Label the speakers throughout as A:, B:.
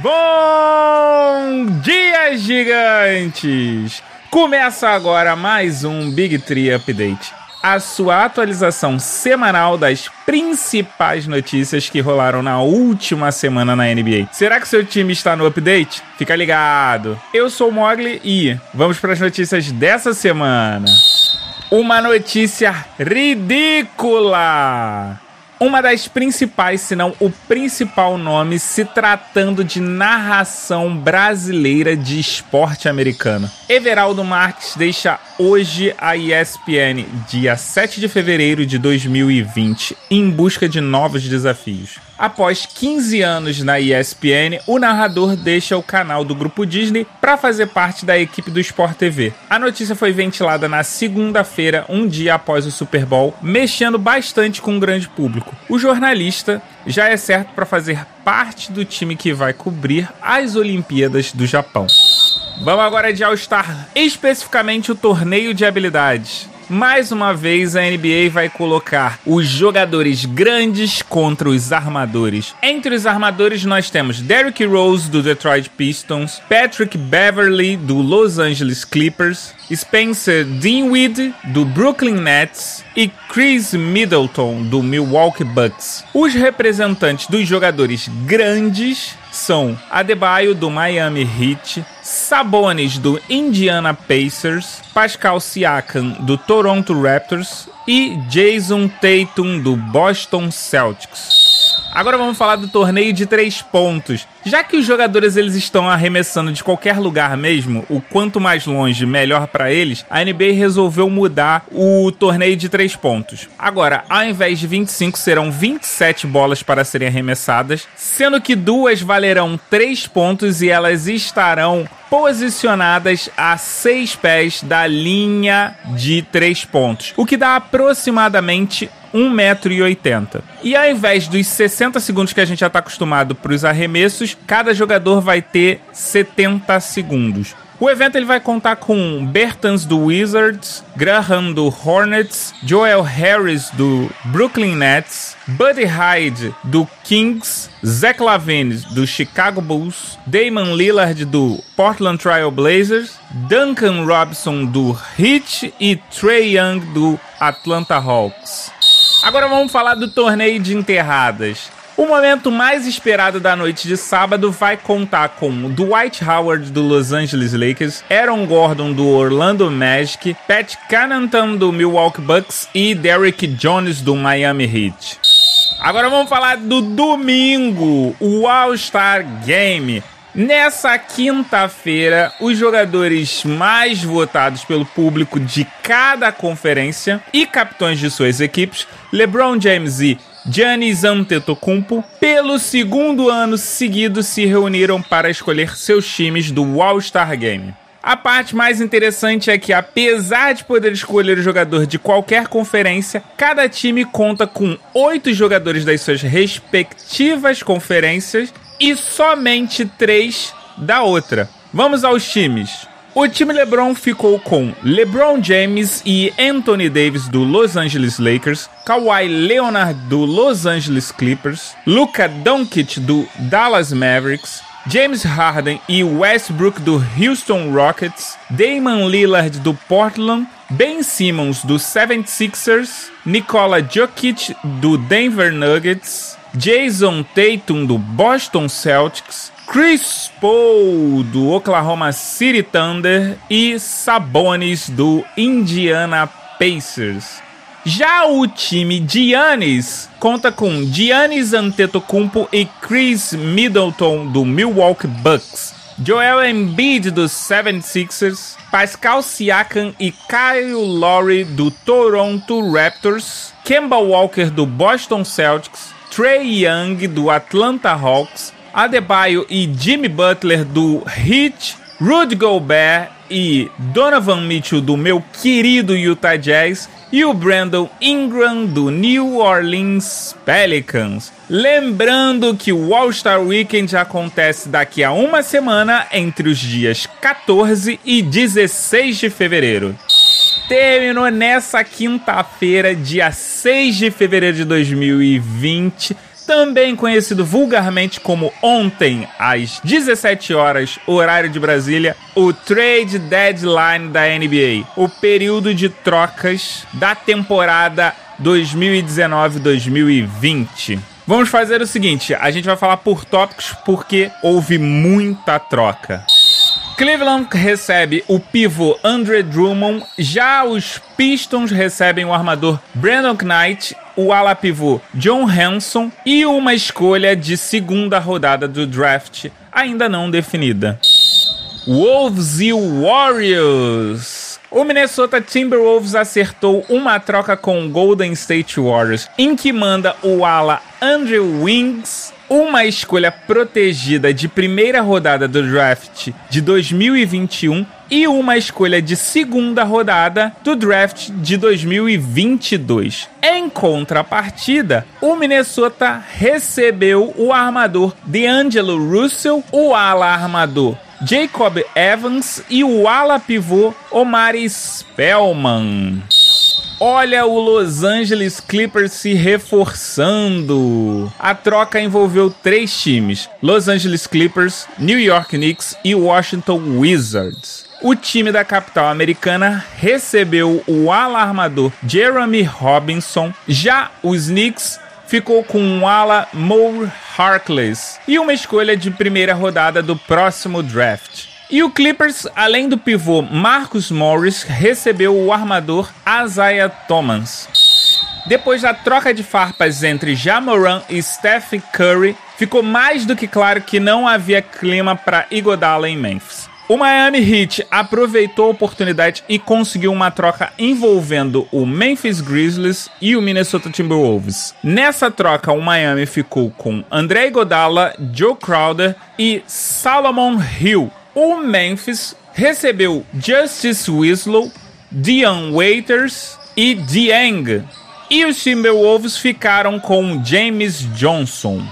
A: Bom dia, gigantes! Começa agora mais um Big Tree Update. A sua atualização semanal das principais notícias que rolaram na última semana na NBA. Será que seu time está no update? Fica ligado. Eu sou o Mogli e vamos para as notícias dessa semana. Uma notícia ridícula! Uma das principais, se não o principal nome, se tratando de narração brasileira de esporte americano. Everaldo Marques deixa hoje a ESPN, dia 7 de fevereiro de 2020, em busca de novos desafios. Após 15 anos na ESPN, o narrador deixa o canal do Grupo Disney para fazer parte da equipe do Sport TV. A notícia foi ventilada na segunda-feira, um dia após o Super Bowl, mexendo bastante com o grande público. O jornalista já é certo para fazer parte do time que vai cobrir as Olimpíadas do Japão. Vamos agora de All-Star, especificamente o torneio de habilidades mais uma vez a NBA vai colocar os jogadores grandes contra os armadores. Entre os armadores nós temos Derrick Rose do Detroit Pistons, Patrick Beverly do Los Angeles Clippers, Spencer Dinwiddie do Brooklyn Nets e Chris Middleton do Milwaukee Bucks. Os representantes dos jogadores grandes são Adebayo do Miami Heat, Sabonis do Indiana Pacers, Pascal Siakam do Toronto Raptors e Jason Tatum do Boston Celtics. Agora vamos falar do torneio de três pontos. Já que os jogadores eles estão arremessando de qualquer lugar mesmo, o quanto mais longe, melhor para eles, a NBA resolveu mudar o torneio de três pontos. Agora, ao invés de 25, serão 27 bolas para serem arremessadas, sendo que duas valerão três pontos e elas estarão posicionadas a seis pés da linha de três pontos, o que dá aproximadamente 1,80m. E ao invés dos 60 segundos que a gente já está acostumado para os arremessos, cada jogador vai ter 70 segundos. O evento ele vai contar com Bertans do Wizards, Graham do Hornets, Joel Harris do Brooklyn Nets, Buddy Hyde do Kings, Zach Lavine do Chicago Bulls, Damon Lillard do Portland Trail Blazers, Duncan Robinson do Heat e Trey Young do Atlanta Hawks. Agora vamos falar do torneio de enterradas. O momento mais esperado da noite de sábado vai contar com Dwight Howard do Los Angeles Lakers, Aaron Gordon do Orlando Magic, Pat Connaughton do Milwaukee Bucks e Derrick Jones do Miami Heat. Agora vamos falar do domingo, o All-Star Game. Nessa quinta-feira, os jogadores mais votados pelo público de cada conferência e capitães de suas equipes, LeBron James e Giannis Antetokounmpo, pelo segundo ano seguido se reuniram para escolher seus times do All-Star Game. A parte mais interessante é que, apesar de poder escolher o jogador de qualquer conferência, cada time conta com oito jogadores das suas respectivas conferências e somente três da outra. Vamos aos times. O time LeBron ficou com LeBron James e Anthony Davis do Los Angeles Lakers, Kawhi Leonard do Los Angeles Clippers, Luka Doncic do Dallas Mavericks, James Harden e Westbrook do Houston Rockets, Damon Lillard do Portland, Ben Simmons do 76ers, Nikola Jokic do Denver Nuggets, Jason Tatum do Boston Celtics, Chris Paul do Oklahoma City Thunder e Sabonis do Indiana Pacers. Já o time Giannis conta com Giannis Antetokounmpo e Chris Middleton do Milwaukee Bucks, Joel Embiid dos 76ers, Pascal Siakam e Kyle Lowry do Toronto Raptors, Kemba Walker do Boston Celtics, Trey Young do Atlanta Hawks, Adebayo e Jimmy Butler do Heat, Rudy Gobert e Donovan Mitchell do meu querido Utah Jazz e o Brandon Ingram do New Orleans Pelicans. Lembrando que o All-Star Weekend acontece daqui a uma semana entre os dias 14 e 16 de fevereiro. Terminou nessa quinta-feira, dia 6 de fevereiro de 2020 também conhecido vulgarmente como ontem, às 17 horas, horário de Brasília, o trade deadline da NBA, o período de trocas da temporada 2019-2020. Vamos fazer o seguinte, a gente vai falar por tópicos porque houve muita troca. Cleveland recebe o pivô Andre Drummond, já os Pistons recebem o armador Brandon Knight, o ala pivô John Hanson e uma escolha de segunda rodada do draft ainda não definida. Wolves e Warriors. O Minnesota Timberwolves acertou uma troca com o Golden State Warriors, em que manda o ala Andrew Wings uma escolha protegida de primeira rodada do draft de 2021 e uma escolha de segunda rodada do draft de 2022. Em contrapartida, o Minnesota recebeu o armador DeAngelo Russell, o ala armador Jacob Evans e o ala pivô Omari Spellman. Olha o Los Angeles Clippers se reforçando. A troca envolveu três times: Los Angeles Clippers, New York Knicks e Washington Wizards. O time da capital americana recebeu o alarmador Jeremy Robinson. Já os Knicks ficou com um ala Mo Harkless e uma escolha de primeira rodada do próximo draft. E o Clippers, além do pivô Marcus Morris, recebeu o armador Isaiah Thomas. Depois da troca de farpas entre Jamoran e Stephen Curry, ficou mais do que claro que não havia clima para Igodala em Memphis. O Miami Heat aproveitou a oportunidade e conseguiu uma troca envolvendo o Memphis Grizzlies e o Minnesota Timberwolves. Nessa troca, o Miami ficou com André Godala, Joe Crowder e Salomon Hill, o Memphis recebeu Justice Winslow, Dion Waiters e Dieng. E os Timberwolves ficaram com James Johnson.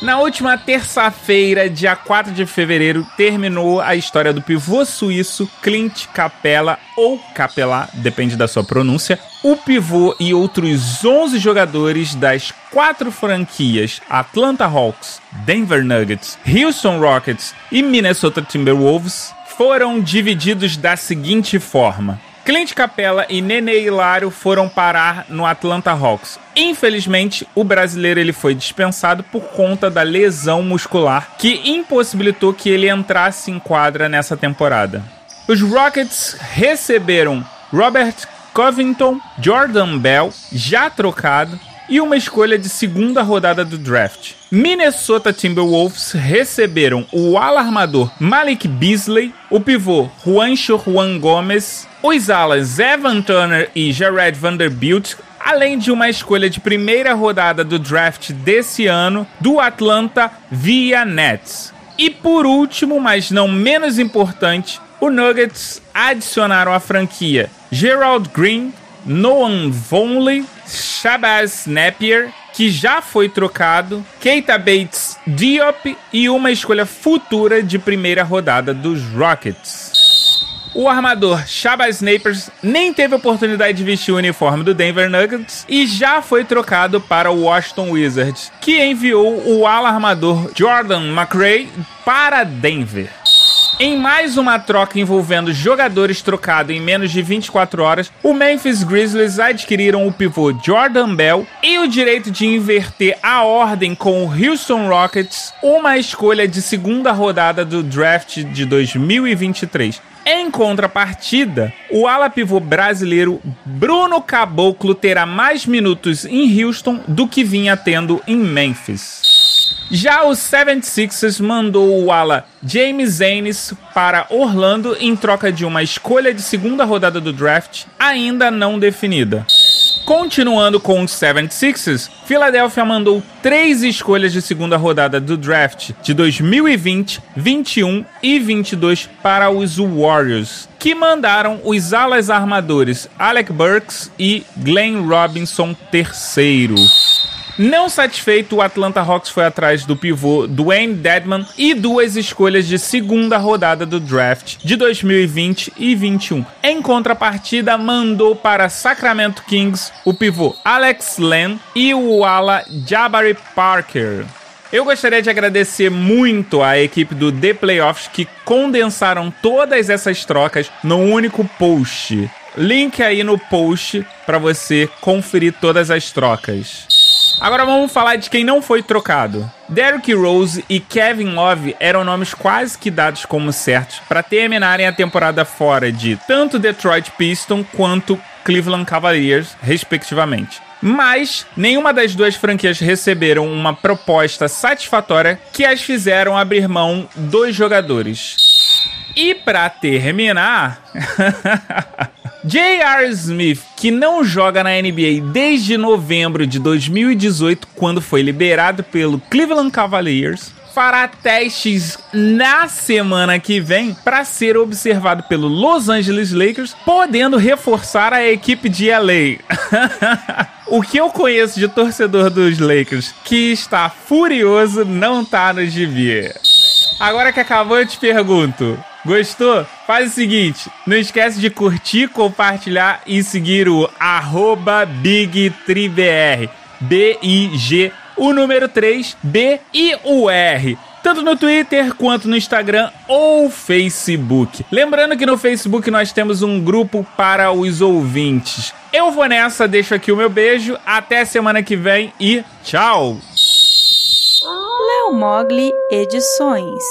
A: Na última terça-feira, dia 4 de fevereiro, terminou a história do pivô suíço Clint Capella, ou Capella, depende da sua pronúncia. O pivô e outros 11 jogadores das quatro franquias Atlanta Hawks, Denver Nuggets, Houston Rockets e Minnesota Timberwolves foram divididos da seguinte forma: Clint Capella e Nene Hilário foram parar no Atlanta Hawks. Infelizmente, o brasileiro ele foi dispensado por conta da lesão muscular que impossibilitou que ele entrasse em quadra nessa temporada. Os Rockets receberam Robert Covington, Jordan Bell, já trocado, e uma escolha de segunda rodada do draft. Minnesota Timberwolves receberam o alarmador Malik Beasley, o pivô Juancho Juan Gomes, os alas Evan Turner e Jared Vanderbilt, além de uma escolha de primeira rodada do draft desse ano do Atlanta via Nets. E por último, mas não menos importante, o Nuggets adicionaram à franquia Gerald Green, Noam Vonley, Shabazz Napier, que já foi trocado, Keita Bates Diop e uma escolha futura de primeira rodada dos Rockets. O armador Shabazz Napier nem teve oportunidade de vestir o uniforme do Denver Nuggets e já foi trocado para o Washington Wizards, que enviou o ala armador Jordan McRae para Denver. Em mais uma troca envolvendo jogadores trocados em menos de 24 horas, o Memphis Grizzlies adquiriram o pivô Jordan Bell e o direito de inverter a ordem com o Houston Rockets, uma escolha de segunda rodada do draft de 2023. Em contrapartida, o ala pivô brasileiro Bruno Caboclo terá mais minutos em Houston do que vinha tendo em Memphis. Já o 76ers mandou o ala James Ennis para Orlando em troca de uma escolha de segunda rodada do draft ainda não definida. Continuando com os 76ers, Philadelphia mandou três escolhas de segunda rodada do draft de 2020, 21 e 22 para os Warriors, que mandaram os alas armadores Alec Burks e Glenn Robinson III. Não satisfeito, o Atlanta Hawks foi atrás do pivô Dwayne Dedman e duas escolhas de segunda rodada do draft de 2020 e 21. Em contrapartida, mandou para Sacramento Kings o pivô Alex Len e o ala Jabari Parker. Eu gostaria de agradecer muito à equipe do The Playoffs que condensaram todas essas trocas num único post. Link aí no post para você conferir todas as trocas. Agora vamos falar de quem não foi trocado. Derrick Rose e Kevin Love eram nomes quase que dados como certos para terminarem a temporada fora de tanto Detroit Pistons quanto Cleveland Cavaliers, respectivamente. Mas nenhuma das duas franquias receberam uma proposta satisfatória que as fizeram abrir mão dos jogadores. E para terminar, J.R. Smith, que não joga na NBA desde novembro de 2018, quando foi liberado pelo Cleveland Cavaliers, fará testes na semana que vem para ser observado pelo Los Angeles Lakers, podendo reforçar a equipe de LA. o que eu conheço de torcedor dos Lakers que está furioso não tá no gibi. Agora que acabou, eu te pergunto: Gostou? Faz o seguinte, não esquece de curtir, compartilhar e seguir o arroba BigTriBR. B-I-G, o número 3, B e o R tanto no Twitter quanto no Instagram ou Facebook. Lembrando que no Facebook nós temos um grupo para os ouvintes. Eu vou nessa, deixo aqui o meu beijo, até semana que vem e tchau!
B: Léo Mogli Edições